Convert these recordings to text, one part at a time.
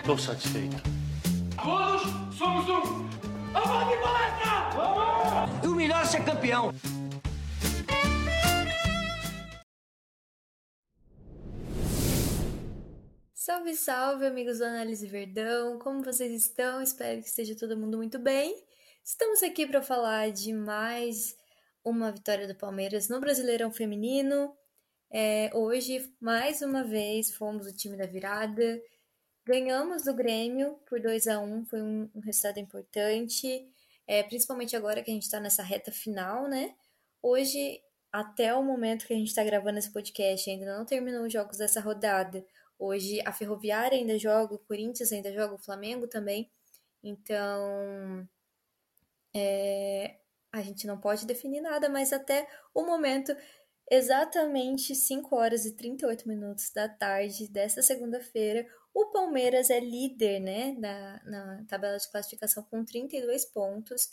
Estou satisfeito. Todos somos um. Vamos de palestra! Vamos! E o melhor é ser campeão. Salve, salve, amigos do Análise Verdão! Como vocês estão? Espero que esteja todo mundo muito bem. Estamos aqui para falar de mais uma vitória do Palmeiras no Brasileirão Feminino. É, hoje, mais uma vez, fomos o time da virada. Ganhamos do Grêmio por 2 a 1 foi um, um resultado importante, é, principalmente agora que a gente está nessa reta final, né? Hoje, até o momento que a gente está gravando esse podcast, ainda não terminou os jogos dessa rodada. Hoje a Ferroviária ainda joga, o Corinthians ainda joga, o Flamengo também. Então, é, a gente não pode definir nada, mas até o momento, exatamente 5 horas e 38 minutos da tarde desta segunda-feira, o Palmeiras é líder né, na, na tabela de classificação com 32 pontos.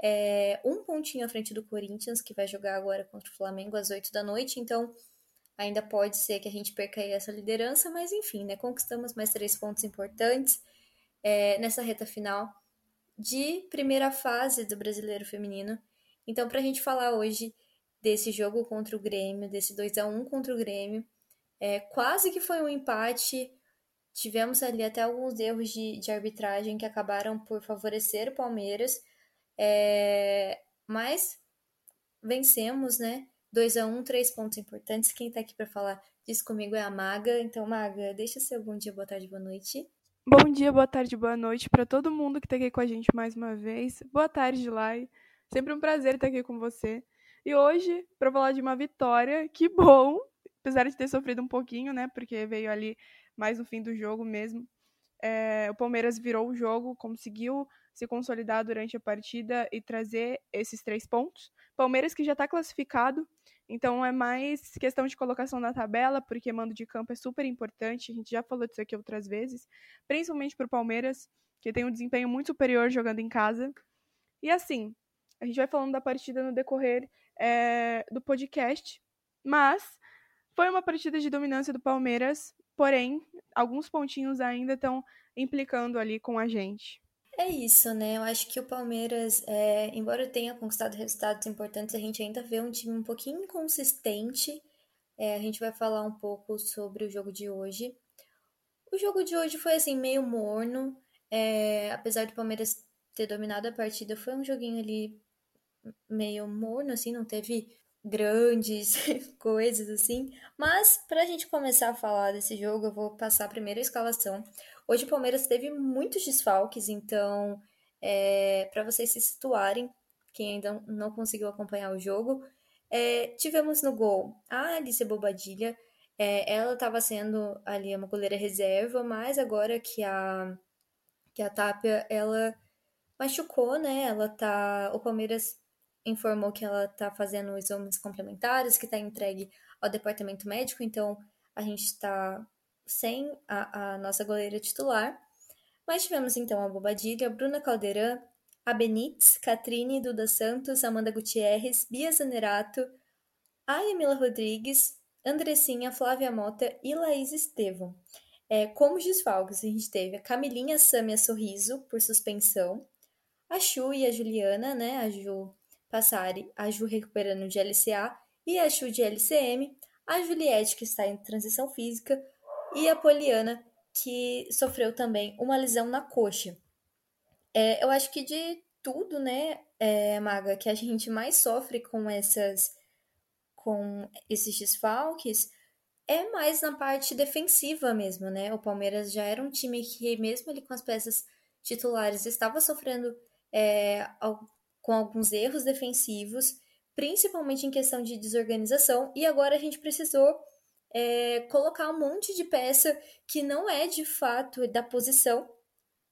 É, um pontinho à frente do Corinthians, que vai jogar agora contra o Flamengo às 8 da noite. Então, ainda pode ser que a gente perca aí essa liderança, mas enfim, né, conquistamos mais três pontos importantes é, nessa reta final de primeira fase do Brasileiro Feminino. Então, para a gente falar hoje desse jogo contra o Grêmio, desse 2 a 1 contra o Grêmio, é, quase que foi um empate. Tivemos ali até alguns erros de, de arbitragem que acabaram por favorecer o Palmeiras, é, mas vencemos, né? 2 a 1 três pontos importantes. Quem tá aqui para falar disso comigo é a Maga. Então, Maga, deixa seu bom dia, boa tarde, boa noite. Bom dia, boa tarde, boa noite para todo mundo que está aqui com a gente mais uma vez. Boa tarde, Lai. Sempre um prazer estar aqui com você. E hoje, para falar de uma vitória, que bom, apesar de ter sofrido um pouquinho, né? Porque veio ali mais no fim do jogo mesmo. É, o Palmeiras virou o jogo, conseguiu se consolidar durante a partida e trazer esses três pontos. Palmeiras que já está classificado, então é mais questão de colocação na tabela, porque mando de campo é super importante. A gente já falou disso aqui outras vezes, principalmente para o Palmeiras, que tem um desempenho muito superior jogando em casa. E assim, a gente vai falando da partida no decorrer é, do podcast, mas foi uma partida de dominância do Palmeiras, porém, alguns pontinhos ainda estão implicando ali com a gente. É isso, né? Eu acho que o Palmeiras, é, embora tenha conquistado resultados importantes, a gente ainda vê um time um pouquinho inconsistente. É, a gente vai falar um pouco sobre o jogo de hoje. O jogo de hoje foi assim, meio morno. É, apesar do Palmeiras ter dominado a partida, foi um joguinho ali meio morno, assim, não teve grandes coisas assim. Mas para a gente começar a falar desse jogo, eu vou passar a primeira escalação. Hoje o Palmeiras teve muitos desfalques, então, é, para vocês se situarem, quem ainda não conseguiu acompanhar o jogo, é, tivemos no gol a Alice Bobadilha. É, ela estava sendo ali uma goleira reserva, mas agora que a que a Tapia ela machucou, né? Ela tá, o Palmeiras informou que ela tá fazendo exames complementares, que tá entregue ao departamento médico, então a gente está sem a, a nossa goleira titular. Mas tivemos então a Bobadilha, Bruna Caldeirão, a Benítez, Catrine, Duda Santos, Amanda Gutierrez, Bia Zanerato, a Emila Rodrigues, Andressinha, Flávia Mota e Laís Estevam. É, como desfalques, a gente teve a Camilinha Samia Sorriso, por suspensão, a Chu e a Juliana, né, a Ju Passari, a Ju recuperando de LCA e a Chu de LCM, a Juliette, que está em transição física, e a Poliana, que sofreu também uma lesão na coxa. É, eu acho que de tudo, né, é, Maga, que a gente mais sofre com essas com esses desfalques é mais na parte defensiva mesmo, né? O Palmeiras já era um time que, mesmo ali com as peças titulares, estava sofrendo é, com alguns erros defensivos, principalmente em questão de desorganização, e agora a gente precisou é, colocar um monte de peça que não é de fato da posição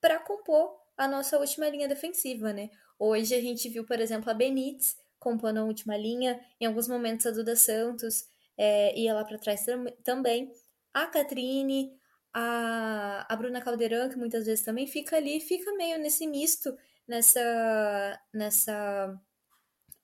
para compor a nossa última linha defensiva, né? Hoje a gente viu, por exemplo, a Benítez compondo a última linha, em alguns momentos a Duda Santos é, ia lá para trás tam também, a Catrine, a, a Bruna Caldeirão, que muitas vezes também fica ali, fica meio nesse misto, nessa, nessa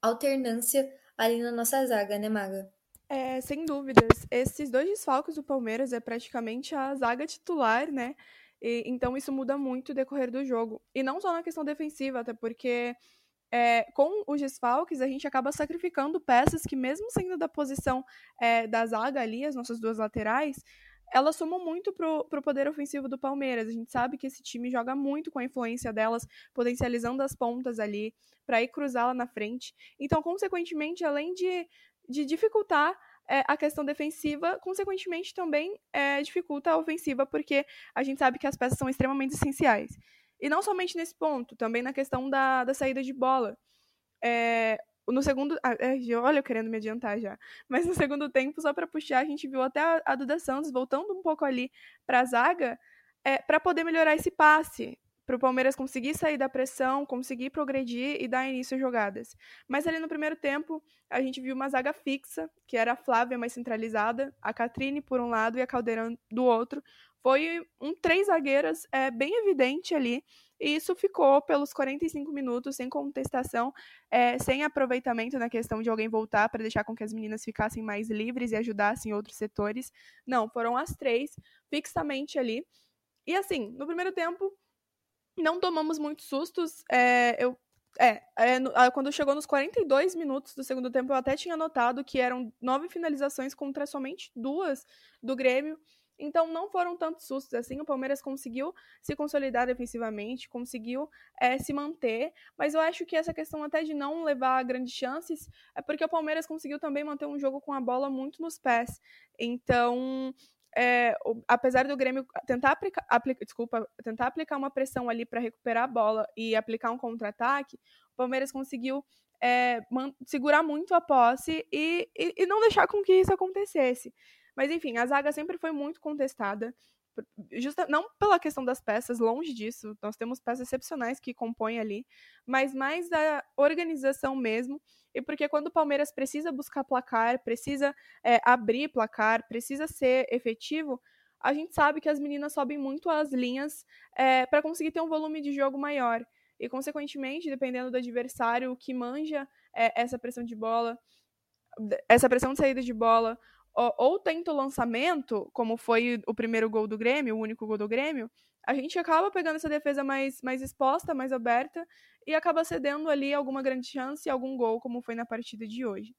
alternância ali na nossa zaga, né, Maga? É, sem dúvidas. Esses dois desfalques do Palmeiras é praticamente a zaga titular, né? E, então isso muda muito o decorrer do jogo. E não só na questão defensiva, até porque é, com os desfalques, a gente acaba sacrificando peças que, mesmo sendo da posição é, da zaga ali, as nossas duas laterais, elas somam muito pro, pro poder ofensivo do Palmeiras. A gente sabe que esse time joga muito com a influência delas, potencializando as pontas ali, para ir cruzá-la na frente. Então, consequentemente, além de, de dificultar é, a questão defensiva, consequentemente também é, dificulta a ofensiva, porque a gente sabe que as peças são extremamente essenciais. E não somente nesse ponto, também na questão da, da saída de bola. É, no segundo. É, olha, eu querendo me adiantar já. Mas no segundo tempo, só para puxar, a gente viu até a, a Duda Santos voltando um pouco ali para a zaga é, para poder melhorar esse passe para o Palmeiras conseguir sair da pressão, conseguir progredir e dar início às jogadas. Mas ali no primeiro tempo, a gente viu uma zaga fixa, que era a Flávia mais centralizada, a Catrine por um lado e a Caldeirão do outro. Foi um três zagueiras é, bem evidente ali, e isso ficou pelos 45 minutos, sem contestação, é, sem aproveitamento na questão de alguém voltar para deixar com que as meninas ficassem mais livres e ajudassem outros setores. Não, foram as três, fixamente ali. E assim, no primeiro tempo, não tomamos muitos sustos. É, eu, é, é, quando chegou nos 42 minutos do segundo tempo, eu até tinha notado que eram nove finalizações contra somente duas do Grêmio. Então não foram tantos sustos assim. O Palmeiras conseguiu se consolidar defensivamente, conseguiu é, se manter. Mas eu acho que essa questão até de não levar grandes chances é porque o Palmeiras conseguiu também manter um jogo com a bola muito nos pés. Então é, apesar do Grêmio tentar aplicar, aplica, desculpa, tentar aplicar uma pressão ali para recuperar a bola e aplicar um contra-ataque, o Palmeiras conseguiu é, segurar muito a posse e, e, e, não deixar com que isso acontecesse. Mas enfim, a zaga sempre foi muito contestada justa, não pela questão das peças, longe disso, nós temos peças excepcionais que compõem ali, mas mais da organização mesmo, e porque quando o Palmeiras precisa buscar placar, precisa é, abrir placar, precisa ser efetivo, a gente sabe que as meninas sobem muito as linhas é, para conseguir ter um volume de jogo maior. E, consequentemente, dependendo do adversário que manja é, essa pressão de bola, essa pressão de saída de bola, ou, ou tenta o lançamento, como foi o primeiro gol do Grêmio, o único gol do Grêmio, a gente acaba pegando essa defesa mais, mais exposta, mais aberta, e acaba cedendo ali alguma grande chance e algum gol, como foi na partida de hoje.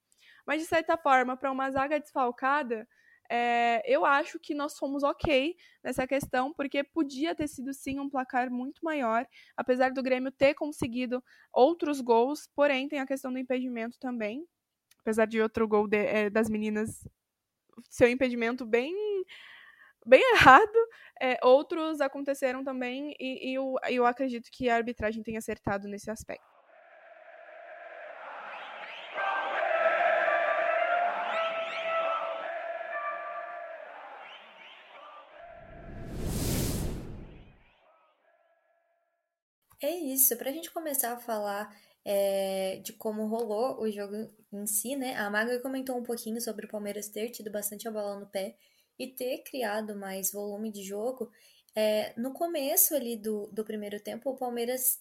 Mas, de certa forma, para uma zaga desfalcada, é, eu acho que nós fomos ok nessa questão, porque podia ter sido sim um placar muito maior, apesar do Grêmio ter conseguido outros gols, porém tem a questão do impedimento também. Apesar de outro gol de, é, das meninas seu impedimento bem bem errado. É, outros aconteceram também e, e eu, eu acredito que a arbitragem tenha acertado nesse aspecto. É isso, para a gente começar a falar é, de como rolou o jogo em si, né? A Maga comentou um pouquinho sobre o Palmeiras ter tido bastante a bola no pé e ter criado mais volume de jogo. É, no começo ali do, do primeiro tempo, o Palmeiras.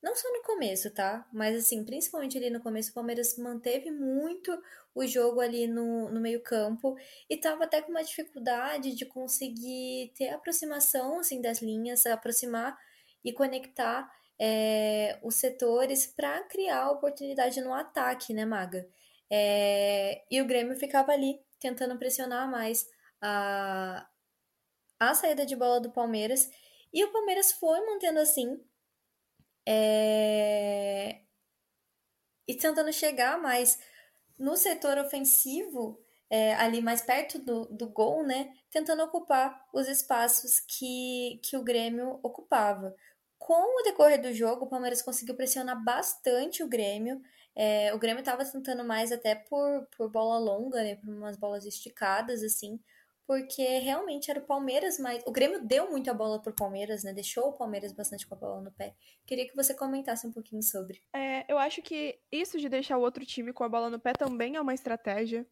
Não só no começo, tá? Mas assim, principalmente ali no começo, o Palmeiras manteve muito o jogo ali no, no meio-campo e tava até com uma dificuldade de conseguir ter aproximação assim, das linhas, aproximar e conectar é, os setores para criar oportunidade no ataque, né, Maga? É, e o Grêmio ficava ali tentando pressionar mais a, a saída de bola do Palmeiras. E o Palmeiras foi mantendo assim. É, e tentando chegar mais no setor ofensivo, é, ali mais perto do, do gol, né? Tentando ocupar os espaços que, que o Grêmio ocupava. Com o decorrer do jogo, o Palmeiras conseguiu pressionar bastante o Grêmio. É, o Grêmio estava tentando mais até por, por bola longa, né, por umas bolas esticadas, assim, porque realmente era o Palmeiras mais. O Grêmio deu muito a bola pro Palmeiras, né? Deixou o Palmeiras bastante com a bola no pé. Queria que você comentasse um pouquinho sobre. É, eu acho que isso de deixar o outro time com a bola no pé também é uma estratégia.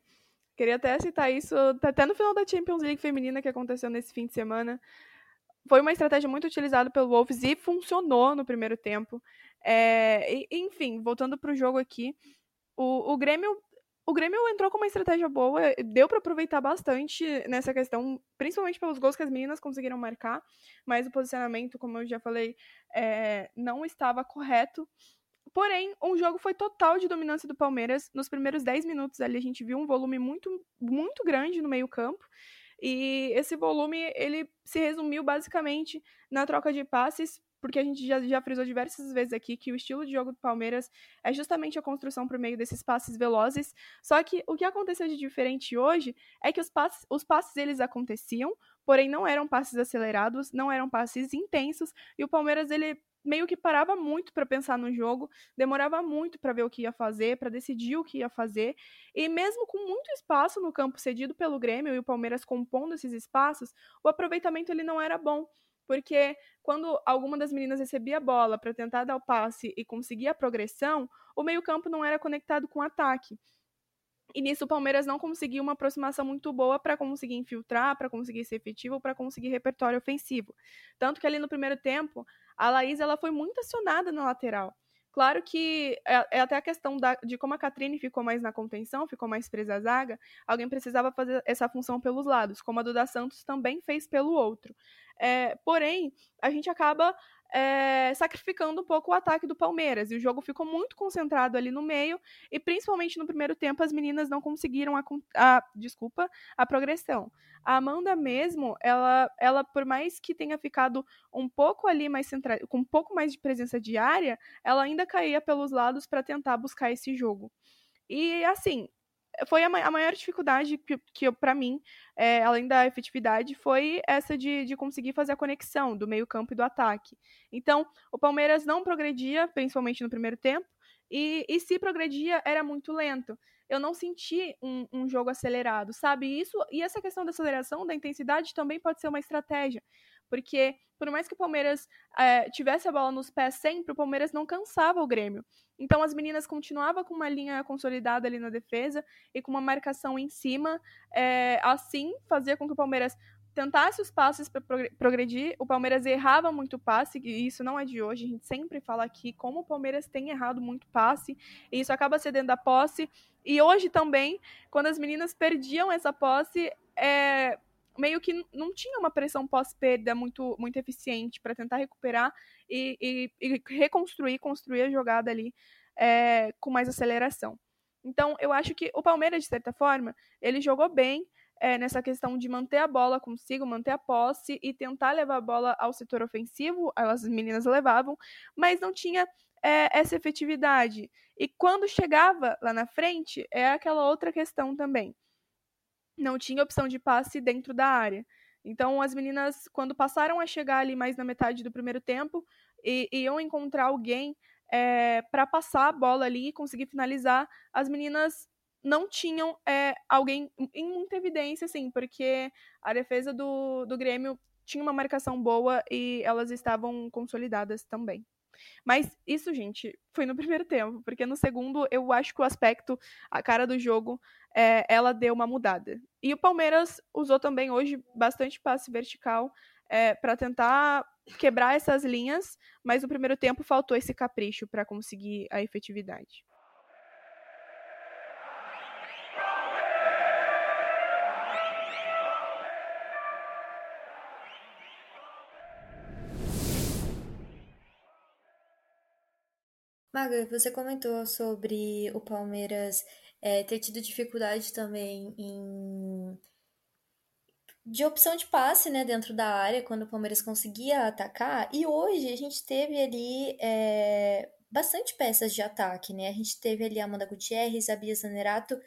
Queria até citar isso até no final da Champions League feminina que aconteceu nesse fim de semana foi uma estratégia muito utilizada pelo Wolves e funcionou no primeiro tempo. É, e, enfim, voltando para o jogo aqui, o, o Grêmio o Grêmio entrou com uma estratégia boa, deu para aproveitar bastante nessa questão, principalmente pelos gols que as meninas conseguiram marcar, mas o posicionamento, como eu já falei, é, não estava correto. Porém, um jogo foi total de dominância do Palmeiras. Nos primeiros 10 minutos ali, a gente viu um volume muito, muito grande no meio-campo. E esse volume, ele se resumiu basicamente na troca de passes, porque a gente já, já frisou diversas vezes aqui que o estilo de jogo do Palmeiras é justamente a construção por meio desses passes velozes. Só que o que aconteceu de diferente hoje é que os passes, os passes eles aconteciam, porém não eram passes acelerados, não eram passes intensos, e o Palmeiras ele meio que parava muito para pensar no jogo, demorava muito para ver o que ia fazer, para decidir o que ia fazer. E mesmo com muito espaço no campo cedido pelo Grêmio e o Palmeiras compondo esses espaços, o aproveitamento ele não era bom. Porque quando alguma das meninas recebia a bola para tentar dar o passe e conseguir a progressão, o meio-campo não era conectado com o ataque. E nisso o Palmeiras não conseguiu uma aproximação muito boa para conseguir infiltrar, para conseguir ser efetivo, para conseguir repertório ofensivo. Tanto que ali no primeiro tempo, a Laís ela foi muito acionada na lateral. Claro que é, é até a questão da, de como a Catrine ficou mais na contenção, ficou mais presa à zaga, alguém precisava fazer essa função pelos lados, como a Duda Santos também fez pelo outro. É, porém, a gente acaba é, sacrificando um pouco o ataque do Palmeiras. E o jogo ficou muito concentrado ali no meio, e principalmente no primeiro tempo as meninas não conseguiram a, a desculpa, a progressão. A Amanda mesmo, ela, ela por mais que tenha ficado um pouco ali mais centrada, com um pouco mais de presença diária, ela ainda caía pelos lados para tentar buscar esse jogo. E assim, foi a, a maior dificuldade que, que para mim, é, além da efetividade, foi essa de, de conseguir fazer a conexão do meio-campo e do ataque. Então, o Palmeiras não progredia, principalmente no primeiro tempo, e, e se progredia, era muito lento. Eu não senti um, um jogo acelerado, sabe? Isso e essa questão da aceleração, da intensidade, também pode ser uma estratégia porque por mais que o Palmeiras é, tivesse a bola nos pés sempre, o Palmeiras não cansava o Grêmio. Então as meninas continuavam com uma linha consolidada ali na defesa e com uma marcação em cima. É, assim, fazia com que o Palmeiras tentasse os passes para progredir. O Palmeiras errava muito passe, e isso não é de hoje. A gente sempre fala aqui como o Palmeiras tem errado muito passe, e isso acaba cedendo a posse. E hoje também, quando as meninas perdiam essa posse, é, meio que não tinha uma pressão pós-perda muito, muito eficiente para tentar recuperar e, e, e, reconstruir, construir a jogada ali é, com mais aceleração. Então, eu acho que o Palmeiras, de certa forma, ele jogou bem é, nessa questão de manter a bola consigo, manter a posse e tentar levar a bola ao setor ofensivo. As meninas levavam, mas não tinha é, essa efetividade. E quando chegava lá na frente, é aquela outra questão também não tinha opção de passe dentro da área. Então, as meninas, quando passaram a chegar ali mais na metade do primeiro tempo, e, iam encontrar alguém é, para passar a bola ali e conseguir finalizar, as meninas não tinham é, alguém em muita evidência, assim, porque a defesa do, do Grêmio tinha uma marcação boa e elas estavam consolidadas também. Mas isso, gente, foi no primeiro tempo, porque no segundo eu acho que o aspecto, a cara do jogo, é, ela deu uma mudada. E o Palmeiras usou também hoje bastante passe vertical é, para tentar quebrar essas linhas, mas no primeiro tempo faltou esse capricho para conseguir a efetividade. Maga, você comentou sobre o Palmeiras é, ter tido dificuldade também em de opção de passe, né, dentro da área, quando o Palmeiras conseguia atacar. E hoje a gente teve ali é, bastante peças de ataque, né? A gente teve ali a Amanda Gutierrez, a Bia Zanerato,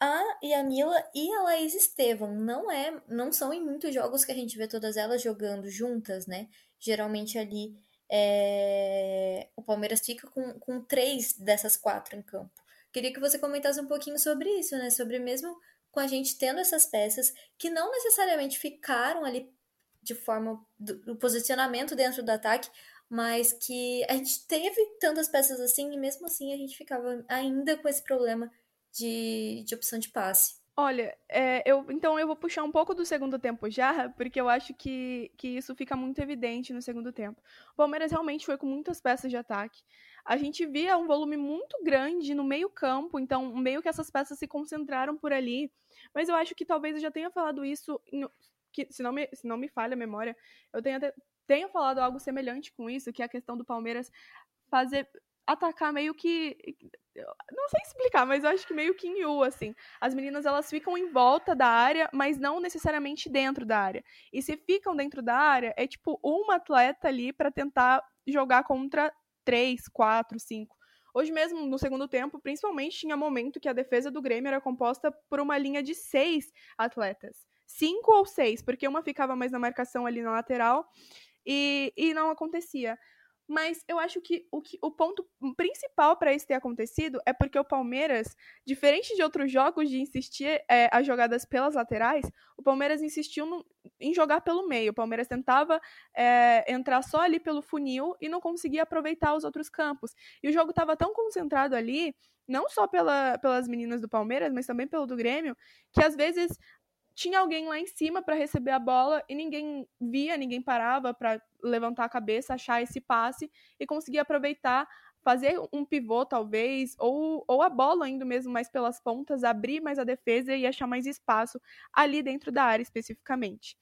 a Yamila e a Laís Estevam. Não é, não são em muitos jogos que a gente vê todas elas jogando juntas, né? Geralmente ali é... o Palmeiras fica com, com três dessas quatro em campo. Queria que você comentasse um pouquinho sobre isso, né? Sobre mesmo com a gente tendo essas peças que não necessariamente ficaram ali de forma do, do posicionamento dentro do ataque, mas que a gente teve tantas peças assim e mesmo assim a gente ficava ainda com esse problema de, de opção de passe. Olha, é, eu, então eu vou puxar um pouco do segundo tempo já, porque eu acho que, que isso fica muito evidente no segundo tempo. O Palmeiras realmente foi com muitas peças de ataque. a gente via um volume muito grande no meio-campo, então meio que essas peças se concentraram por ali. Mas eu acho que talvez eu já tenha falado isso, que, se, não me, se não me falha a memória, eu tenha, tenha falado algo semelhante com isso, que é a questão do Palmeiras fazer atacar meio que. Não sei explicar, mas eu acho que meio que em U, assim. As meninas elas ficam em volta da área, mas não necessariamente dentro da área. E se ficam dentro da área, é tipo uma atleta ali para tentar jogar contra três, quatro, cinco. Hoje mesmo, no segundo tempo, principalmente, tinha momento que a defesa do Grêmio era composta por uma linha de seis atletas. Cinco ou seis, porque uma ficava mais na marcação ali na lateral e, e não acontecia. Mas eu acho que o, que, o ponto principal para isso ter acontecido é porque o Palmeiras, diferente de outros jogos de insistir é, as jogadas pelas laterais, o Palmeiras insistiu no, em jogar pelo meio. O Palmeiras tentava é, entrar só ali pelo funil e não conseguia aproveitar os outros campos. E o jogo estava tão concentrado ali, não só pela, pelas meninas do Palmeiras, mas também pelo do Grêmio, que às vezes tinha alguém lá em cima para receber a bola e ninguém via, ninguém parava para levantar a cabeça, achar esse passe e conseguir aproveitar, fazer um pivô talvez, ou, ou a bola indo mesmo mais pelas pontas, abrir mais a defesa e achar mais espaço ali dentro da área especificamente.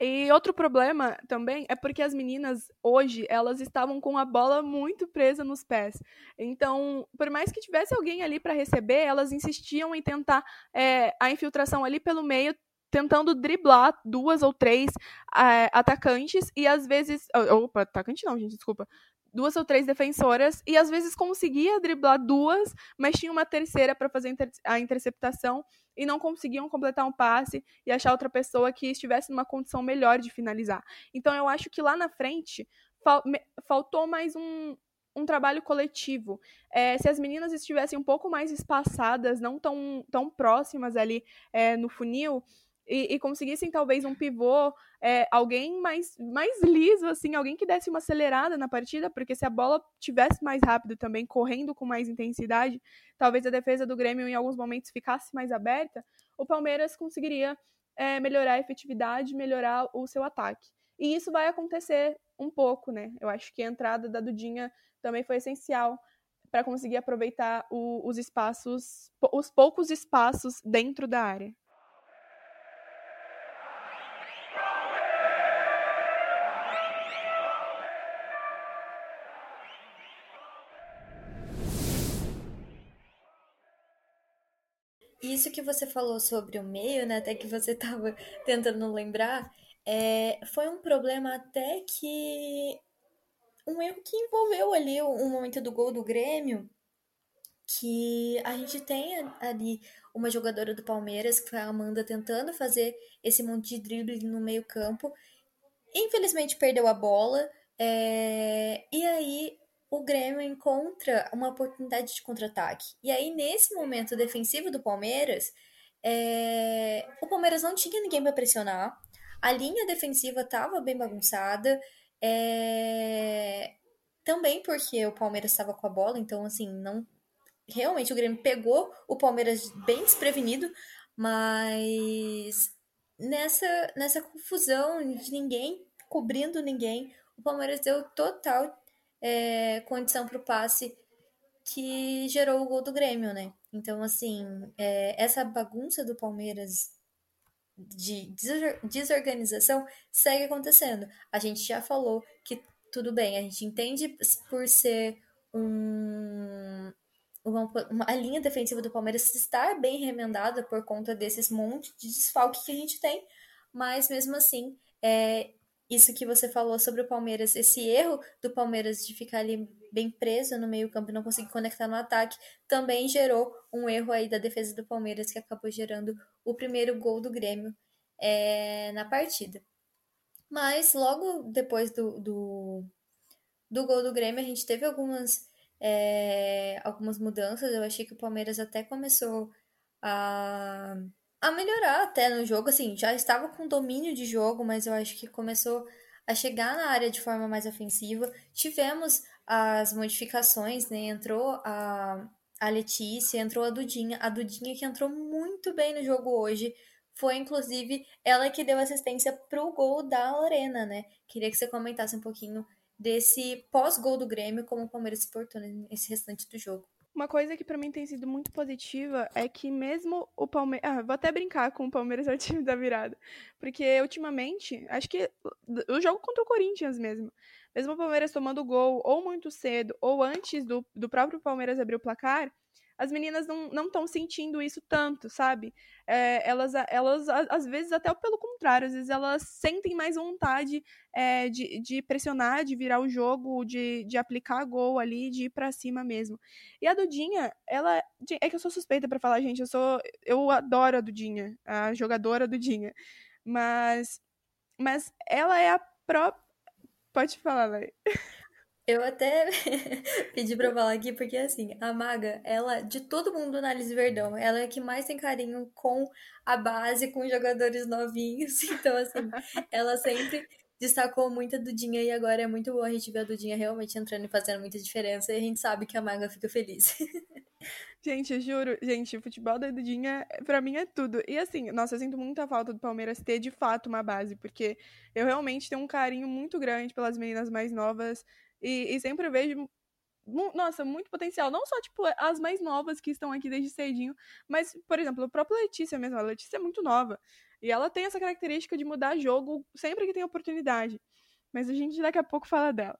E outro problema também é porque as meninas hoje, elas estavam com a bola muito presa nos pés. Então, por mais que tivesse alguém ali para receber, elas insistiam em tentar é, a infiltração ali pelo meio, tentando driblar duas ou três é, atacantes e às vezes. Opa, atacante não, gente, desculpa duas ou três defensoras e às vezes conseguia driblar duas, mas tinha uma terceira para fazer a interceptação e não conseguiam completar um passe e achar outra pessoa que estivesse numa condição melhor de finalizar. Então eu acho que lá na frente fal faltou mais um, um trabalho coletivo. É, se as meninas estivessem um pouco mais espaçadas, não tão, tão próximas ali é, no funil, e, e conseguissem talvez um pivô, é, alguém mais, mais liso, assim, alguém que desse uma acelerada na partida, porque se a bola tivesse mais rápido também, correndo com mais intensidade, talvez a defesa do Grêmio em alguns momentos ficasse mais aberta, o Palmeiras conseguiria é, melhorar a efetividade, melhorar o seu ataque. E isso vai acontecer um pouco, né? Eu acho que a entrada da Dudinha também foi essencial para conseguir aproveitar o, os espaços, os poucos espaços dentro da área. Isso que você falou sobre o meio, né? Até que você estava tentando lembrar, é, foi um problema até que. Um erro que envolveu ali o, o momento do gol do Grêmio, que a gente tem ali uma jogadora do Palmeiras, que foi a Amanda, tentando fazer esse monte de drible no meio-campo. Infelizmente perdeu a bola. É, e aí o Grêmio encontra uma oportunidade de contra-ataque. E aí, nesse momento defensivo do Palmeiras, é... o Palmeiras não tinha ninguém para pressionar, a linha defensiva estava bem bagunçada, é... também porque o Palmeiras estava com a bola, então, assim, não. Realmente o Grêmio pegou o Palmeiras bem desprevenido, mas nessa, nessa confusão de ninguém cobrindo ninguém, o Palmeiras deu total é, condição para o passe que gerou o gol do Grêmio, né? Então, assim, é, essa bagunça do Palmeiras de desorganização segue acontecendo. A gente já falou que tudo bem, a gente entende por ser um, uma, uma, a linha defensiva do Palmeiras estar bem remendada por conta desses monte de desfalque que a gente tem, mas mesmo assim, é, isso que você falou sobre o Palmeiras, esse erro do Palmeiras de ficar ali bem preso no meio-campo e não conseguir conectar no ataque, também gerou um erro aí da defesa do Palmeiras que acabou gerando o primeiro gol do Grêmio é, na partida. Mas logo depois do, do, do gol do Grêmio, a gente teve algumas, é, algumas mudanças. Eu achei que o Palmeiras até começou a a melhorar até no jogo, assim, já estava com domínio de jogo, mas eu acho que começou a chegar na área de forma mais ofensiva. Tivemos as modificações, né? Entrou a, a Letícia, entrou a Dudinha, a Dudinha que entrou muito bem no jogo hoje. Foi inclusive ela que deu assistência pro gol da Lorena, né? Queria que você comentasse um pouquinho desse pós-gol do Grêmio, como o Palmeiras se portou nesse restante do jogo. Uma coisa que para mim tem sido muito positiva é que mesmo o Palmeiras. Ah, vou até brincar com o Palmeiras é time da virada. Porque ultimamente, acho que o jogo contra o Corinthians mesmo. Mesmo o Palmeiras tomando gol ou muito cedo, ou antes do, do próprio Palmeiras abrir o placar, as meninas não estão sentindo isso tanto, sabe? É, elas, elas, às vezes, até pelo contrário, às vezes elas sentem mais vontade é, de, de pressionar, de virar o jogo, de, de aplicar gol ali, de ir pra cima mesmo. E a Dudinha, ela. É que eu sou suspeita para falar, gente. Eu sou. Eu adoro a Dudinha, a jogadora Dudinha. Mas. Mas ela é a própria. Pode falar, Lai. Eu até pedi pra falar aqui, porque assim, a Maga, ela, de todo mundo na Alice Verdão, ela é a que mais tem carinho com a base, com os jogadores novinhos. Então, assim, ela sempre destacou muito a Dudinha e agora é muito bom a gente ver a Dudinha realmente entrando e fazendo muita diferença e a gente sabe que a Maga fica feliz. Gente, eu juro, gente, o futebol da Dudinha, pra mim, é tudo. E assim, nossa, eu sinto muita falta do Palmeiras ter de fato uma base, porque eu realmente tenho um carinho muito grande pelas meninas mais novas. E, e sempre vejo nossa, muito potencial. Não só, tipo, as mais novas que estão aqui desde cedinho, mas, por exemplo, a própria Letícia mesmo. A Letícia é muito nova. E ela tem essa característica de mudar jogo sempre que tem oportunidade. Mas a gente daqui a pouco fala dela.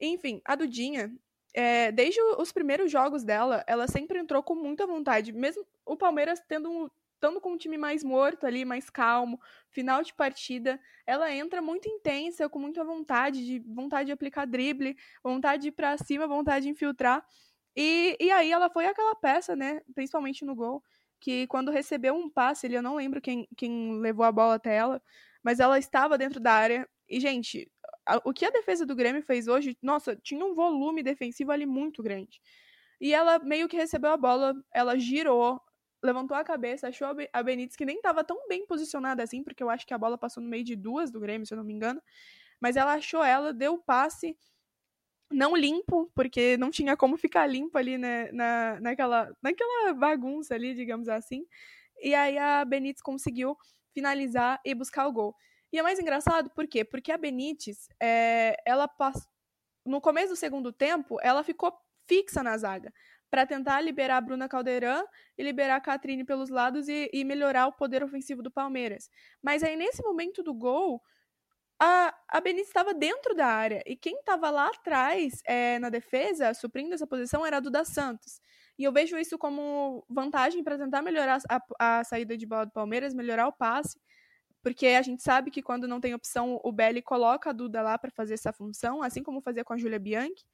Enfim, a Dudinha, é, desde os primeiros jogos dela, ela sempre entrou com muita vontade. Mesmo o Palmeiras tendo um, estando com um time mais morto ali, mais calmo, final de partida, ela entra muito intensa, com muita vontade, de vontade de aplicar drible, vontade de ir pra cima, vontade de infiltrar. E, e aí ela foi aquela peça, né, principalmente no gol, que quando recebeu um passe, ele, eu não lembro quem, quem levou a bola até ela, mas ela estava dentro da área. E, gente, a, o que a defesa do Grêmio fez hoje, nossa, tinha um volume defensivo ali muito grande. E ela meio que recebeu a bola, ela girou, levantou a cabeça, achou a Benítez, que nem estava tão bem posicionada assim, porque eu acho que a bola passou no meio de duas do Grêmio, se eu não me engano. Mas ela achou ela, deu o passe, não limpo, porque não tinha como ficar limpo ali né, na, naquela, naquela bagunça ali, digamos assim. E aí a Benítez conseguiu finalizar e buscar o gol. E é mais engraçado, por quê? Porque a Benítez, é, ela passou. No começo do segundo tempo, ela ficou fixa na zaga para tentar liberar a Bruna Caldeirão e liberar a Catrine pelos lados e, e, melhorar o poder ofensivo do Palmeiras. Mas aí, nesse momento do gol, a, a Benítez estava dentro da área e quem estava lá atrás é, na defesa, suprindo essa posição, era a Duda Santos. E eu vejo isso como vantagem para tentar melhorar a, a saída de bola do Palmeiras, melhorar o passe, porque a gente sabe que quando não tem opção, o Belli coloca a Duda lá para fazer essa função, assim como fazia com a Júlia Bianchi.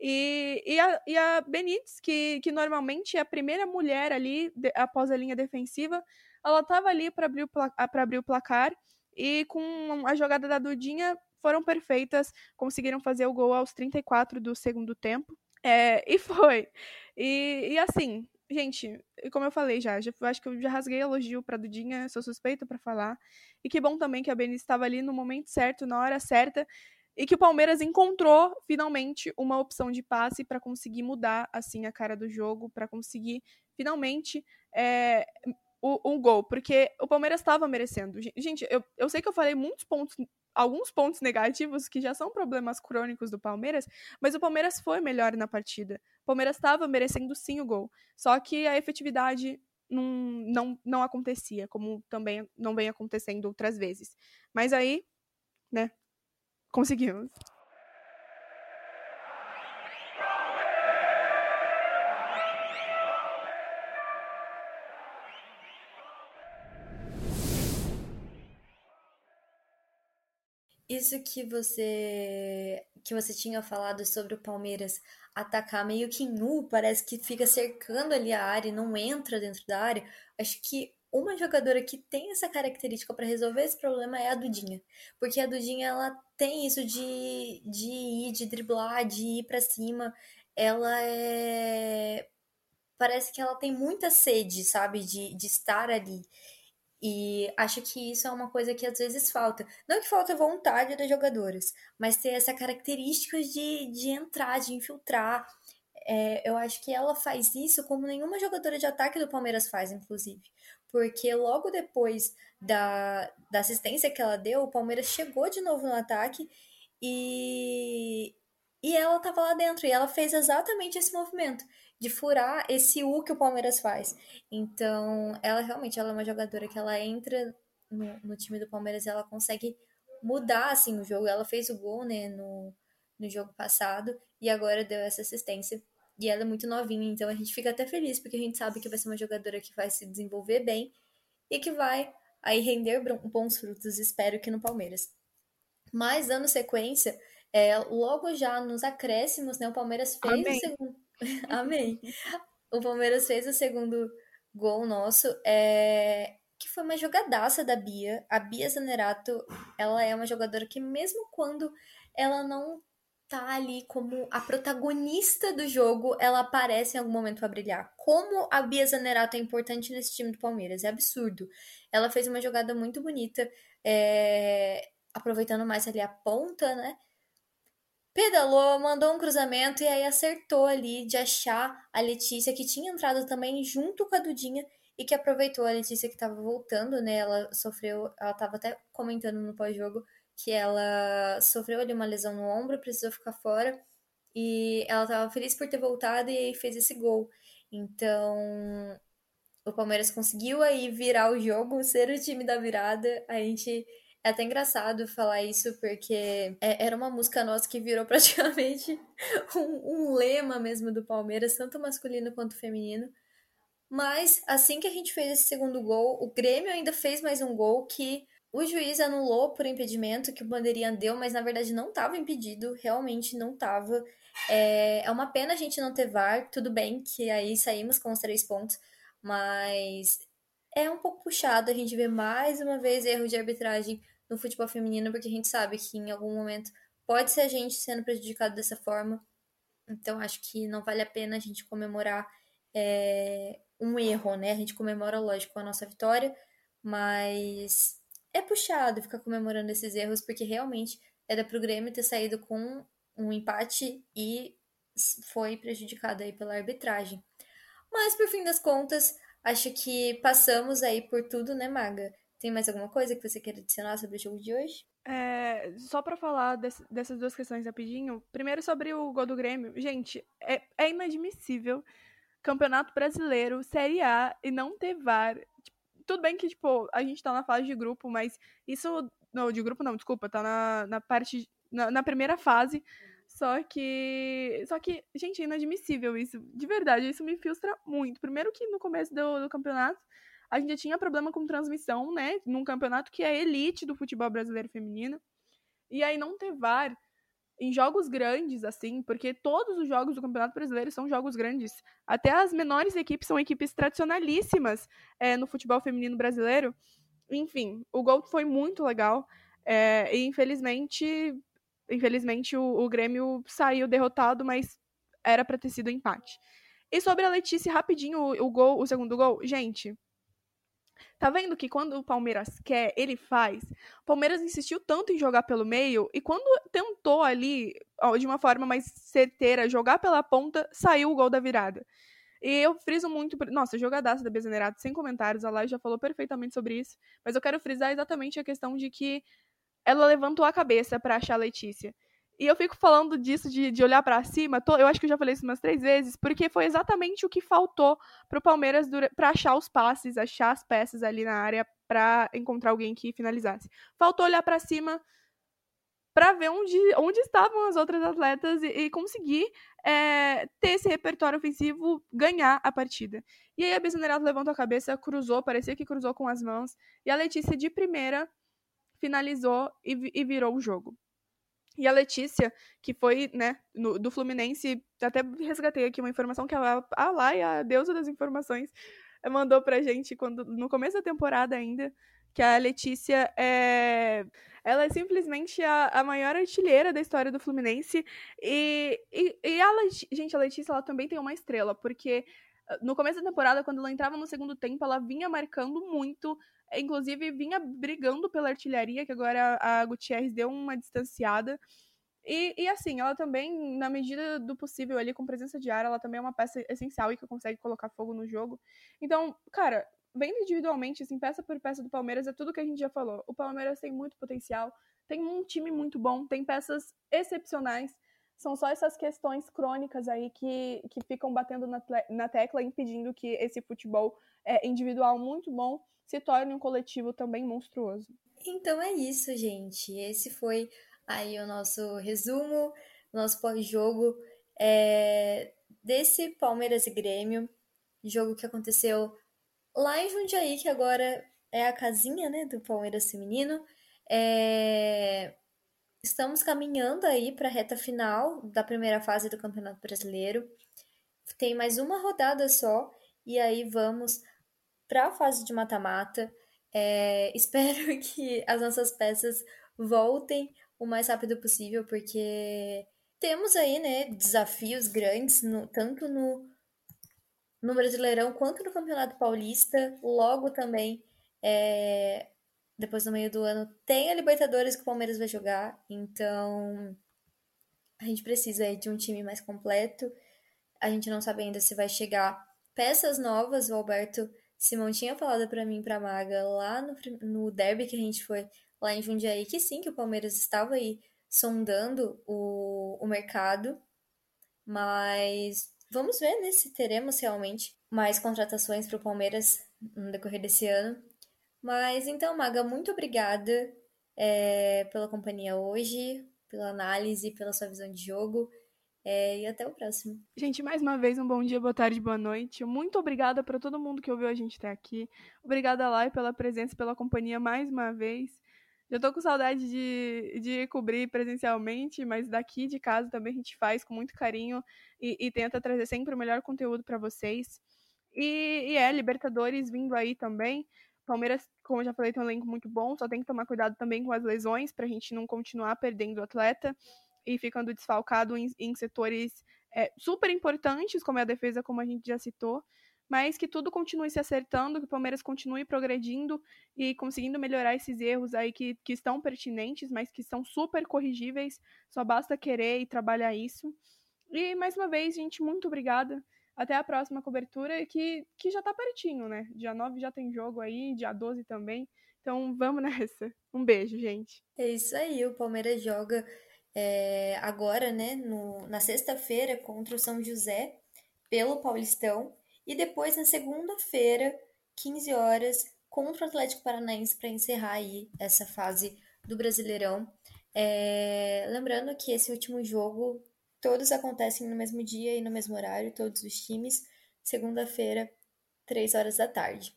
E, e, a, e a Benítez, que, que normalmente é a primeira mulher ali de, após a linha defensiva, ela estava ali para abrir, abrir o placar e com a jogada da Dudinha foram perfeitas, conseguiram fazer o gol aos 34 do segundo tempo. É, e foi. E, e assim, gente, como eu falei já, já acho que eu já rasguei elogio pra Dudinha, sou suspeita para falar. E que bom também que a Benítez estava ali no momento certo, na hora certa e que o Palmeiras encontrou finalmente uma opção de passe para conseguir mudar assim a cara do jogo, para conseguir finalmente é, o, um gol, porque o Palmeiras estava merecendo. Gente, eu, eu sei que eu falei muitos pontos, alguns pontos negativos que já são problemas crônicos do Palmeiras, mas o Palmeiras foi melhor na partida. O Palmeiras estava merecendo sim o gol, só que a efetividade não, não, não acontecia, como também não vem acontecendo outras vezes. Mas aí, né, Conseguimos. Isso que você que você tinha falado sobre o Palmeiras atacar meio que nu, parece que fica cercando ali a área e não entra dentro da área. Acho que uma jogadora que tem essa característica para resolver esse problema é a Dudinha. Porque a Dudinha, ela tem isso de, de ir, de driblar, de ir para cima. Ela é. Parece que ela tem muita sede, sabe? De, de estar ali. E acho que isso é uma coisa que às vezes falta. Não que falta vontade das jogadoras, mas ter essa característica de, de entrar, de infiltrar. É, eu acho que ela faz isso como nenhuma jogadora de ataque do Palmeiras faz, inclusive porque logo depois da, da assistência que ela deu, o Palmeiras chegou de novo no ataque e, e ela tava lá dentro e ela fez exatamente esse movimento de furar esse U que o Palmeiras faz. Então, ela realmente ela é uma jogadora que ela entra no, no time do Palmeiras e ela consegue mudar assim o jogo. Ela fez o gol, né, no, no jogo passado e agora deu essa assistência. E ela é muito novinha, então a gente fica até feliz porque a gente sabe que vai ser uma jogadora que vai se desenvolver bem e que vai aí render bons frutos, espero que no Palmeiras. Mas dando sequência, é, logo já nos acréscimos, né, o Palmeiras fez Amém. o segundo Amém. O Palmeiras fez o segundo gol nosso, é... que foi uma jogadaça da Bia. A Bia Zanerato, ela é uma jogadora que mesmo quando ela não tá ali como a protagonista do jogo, ela aparece em algum momento para brilhar. Como a Bia Zanerato é importante nesse time do Palmeiras, é absurdo. Ela fez uma jogada muito bonita, é... aproveitando mais ali a ponta, né? pedalou, mandou um cruzamento e aí acertou ali de achar a Letícia, que tinha entrado também junto com a Dudinha e que aproveitou a Letícia que estava voltando, né? Ela sofreu, ela estava até comentando no pós-jogo que ela sofreu ali uma lesão no ombro, precisou ficar fora e ela estava feliz por ter voltado e fez esse gol. Então, o Palmeiras conseguiu aí virar o jogo, ser o time da virada. A gente é até engraçado falar isso, porque é, era uma música nossa que virou praticamente um, um lema mesmo do Palmeiras, tanto masculino quanto feminino. Mas assim que a gente fez esse segundo gol, o Grêmio ainda fez mais um gol que o juiz anulou por impedimento, que o Bandeirinha deu, mas na verdade não estava impedido, realmente não estava. É, é uma pena a gente não ter VAR, tudo bem que aí saímos com os três pontos, mas é um pouco puxado a gente ver mais uma vez erro de arbitragem no futebol feminino, porque a gente sabe que em algum momento pode ser a gente sendo prejudicado dessa forma. Então acho que não vale a pena a gente comemorar é, um erro, né? A gente comemora, lógico, a nossa vitória, mas é puxado ficar comemorando esses erros, porque realmente era pro Grêmio ter saído com um empate e foi prejudicado aí pela arbitragem. Mas por fim das contas, acho que passamos aí por tudo, né, Maga? Tem mais alguma coisa que você quer adicionar sobre o jogo de hoje? É, só para falar desse, dessas duas questões rapidinho. Primeiro sobre o gol do Grêmio. Gente, é, é inadmissível Campeonato Brasileiro, Série A e não ter VAR. Tipo, tudo bem que, tipo, a gente tá na fase de grupo, mas isso. Não, de grupo não, desculpa, tá na, na parte. Na, na primeira fase. Só que. Só que, gente, é inadmissível isso. De verdade, isso me frustra muito. Primeiro que no começo do, do campeonato a gente já tinha problema com transmissão, né? Num campeonato que é elite do futebol brasileiro feminino. E aí não ter VAR em jogos grandes, assim, porque todos os jogos do Campeonato Brasileiro são jogos grandes. Até as menores equipes são equipes tradicionalíssimas é, no futebol feminino brasileiro. Enfim, o gol foi muito legal. É, e infelizmente, infelizmente o, o Grêmio saiu derrotado, mas era para ter sido empate. E sobre a Letícia, rapidinho, o, o gol, o segundo gol, gente, Tá vendo que quando o Palmeiras quer, ele faz? O Palmeiras insistiu tanto em jogar pelo meio e quando tentou ali, de uma forma mais certeira, jogar pela ponta, saiu o gol da virada. E eu friso muito. Nossa, jogadaça da Bezenerato, sem comentários, a Lai já falou perfeitamente sobre isso. Mas eu quero frisar exatamente a questão de que ela levantou a cabeça para achar a Letícia. E eu fico falando disso, de, de olhar para cima, tô, eu acho que eu já falei isso umas três vezes, porque foi exatamente o que faltou pro Palmeiras para achar os passes, achar as peças ali na área para encontrar alguém que finalizasse. Faltou olhar para cima para ver onde, onde estavam as outras atletas e, e conseguir é, ter esse repertório ofensivo, ganhar a partida. E aí a Bisonerato levantou a cabeça, cruzou, parecia que cruzou com as mãos, e a Letícia de primeira finalizou e, e virou o jogo. E a Letícia, que foi, né, no, do Fluminense, até resgatei aqui uma informação que a, a Lai, a deusa das informações, mandou pra gente quando, no começo da temporada ainda, que a Letícia é. Ela é simplesmente a, a maior artilheira da história do Fluminense. E, e, e a gente, a Letícia ela também tem uma estrela, porque no começo da temporada, quando ela entrava no segundo tempo, ela vinha marcando muito inclusive vinha brigando pela artilharia, que agora a Gutierrez deu uma distanciada. E, e, assim, ela também, na medida do possível ali, com presença de ar, ela também é uma peça essencial e que consegue colocar fogo no jogo. Então, cara, vendo individualmente, assim, peça por peça do Palmeiras, é tudo que a gente já falou. O Palmeiras tem muito potencial, tem um time muito bom, tem peças excepcionais. São só essas questões crônicas aí que, que ficam batendo na, na tecla, impedindo que esse futebol é, individual muito bom se torne um coletivo também monstruoso. Então é isso, gente. Esse foi aí o nosso resumo, nosso pós-jogo é, desse Palmeiras e Grêmio, jogo que aconteceu lá em Jundiaí, que agora é a casinha né, do Palmeiras feminino. É... Estamos caminhando aí para a reta final da primeira fase do Campeonato Brasileiro. Tem mais uma rodada só e aí vamos para a fase de mata-mata. É... Espero que as nossas peças voltem o mais rápido possível, porque temos aí, né, desafios grandes, no, tanto no, no Brasileirão quanto no Campeonato Paulista. Logo também, é, depois no meio do ano, tem a Libertadores que o Palmeiras vai jogar. Então, a gente precisa de um time mais completo. A gente não sabe ainda se vai chegar peças novas. O Alberto Simão tinha falado para mim, para Maga, lá no, no derby que a gente foi lá em Jundiaí, que sim, que o Palmeiras estava aí sondando o, o mercado. Mas Vamos ver né, se teremos realmente mais contratações para o Palmeiras no decorrer desse ano. Mas então, Maga, muito obrigada é, pela companhia hoje, pela análise, pela sua visão de jogo. É, e até o próximo. Gente, mais uma vez, um bom dia, boa tarde, boa noite. Muito obrigada para todo mundo que ouviu a gente até aqui. Obrigada, Lai, pela presença, pela companhia mais uma vez. Já tô com saudade de, de cobrir presencialmente, mas daqui de casa também a gente faz com muito carinho e, e tenta trazer sempre o melhor conteúdo para vocês. E, e, é, Libertadores vindo aí também. Palmeiras, como eu já falei, tem um elenco muito bom, só tem que tomar cuidado também com as lesões para a gente não continuar perdendo o atleta e ficando desfalcado em, em setores é, super importantes, como é a defesa, como a gente já citou mas que tudo continue se acertando, que o Palmeiras continue progredindo e conseguindo melhorar esses erros aí que, que estão pertinentes, mas que são super corrigíveis, só basta querer e trabalhar isso. E mais uma vez, gente, muito obrigada. Até a próxima cobertura, que, que já tá pertinho, né? Dia 9 já tem jogo aí, dia 12 também. Então vamos nessa. Um beijo, gente. É isso aí, o Palmeiras joga é, agora, né, no, na sexta-feira contra o São José, pelo Paulistão. E depois, na segunda-feira, 15 horas, contra o Atlético Paranaense para encerrar aí essa fase do Brasileirão. É... Lembrando que esse último jogo, todos acontecem no mesmo dia e no mesmo horário, todos os times, segunda-feira, 3 horas da tarde.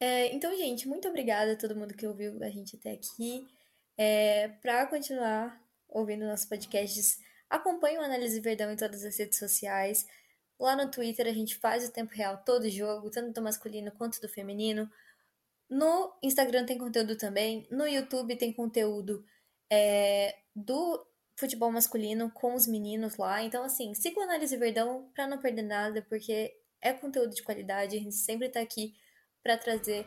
É... Então, gente, muito obrigada a todo mundo que ouviu a gente até aqui. É... Para continuar ouvindo nossos podcasts, acompanhe o Análise Verdão em todas as redes sociais. Lá no Twitter a gente faz o tempo real todo jogo, tanto do masculino quanto do feminino. No Instagram tem conteúdo também. No YouTube tem conteúdo é, do futebol masculino com os meninos lá. Então, assim, siga o Análise Verdão pra não perder nada, porque é conteúdo de qualidade. A gente sempre tá aqui para trazer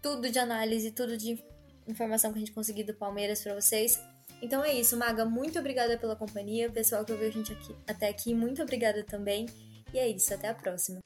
tudo de análise, tudo de informação que a gente conseguir do Palmeiras para vocês. Então é isso, Maga. Muito obrigada pela companhia. Pessoal que ouviu a gente aqui, até aqui, muito obrigada também. E é isso, até a próxima.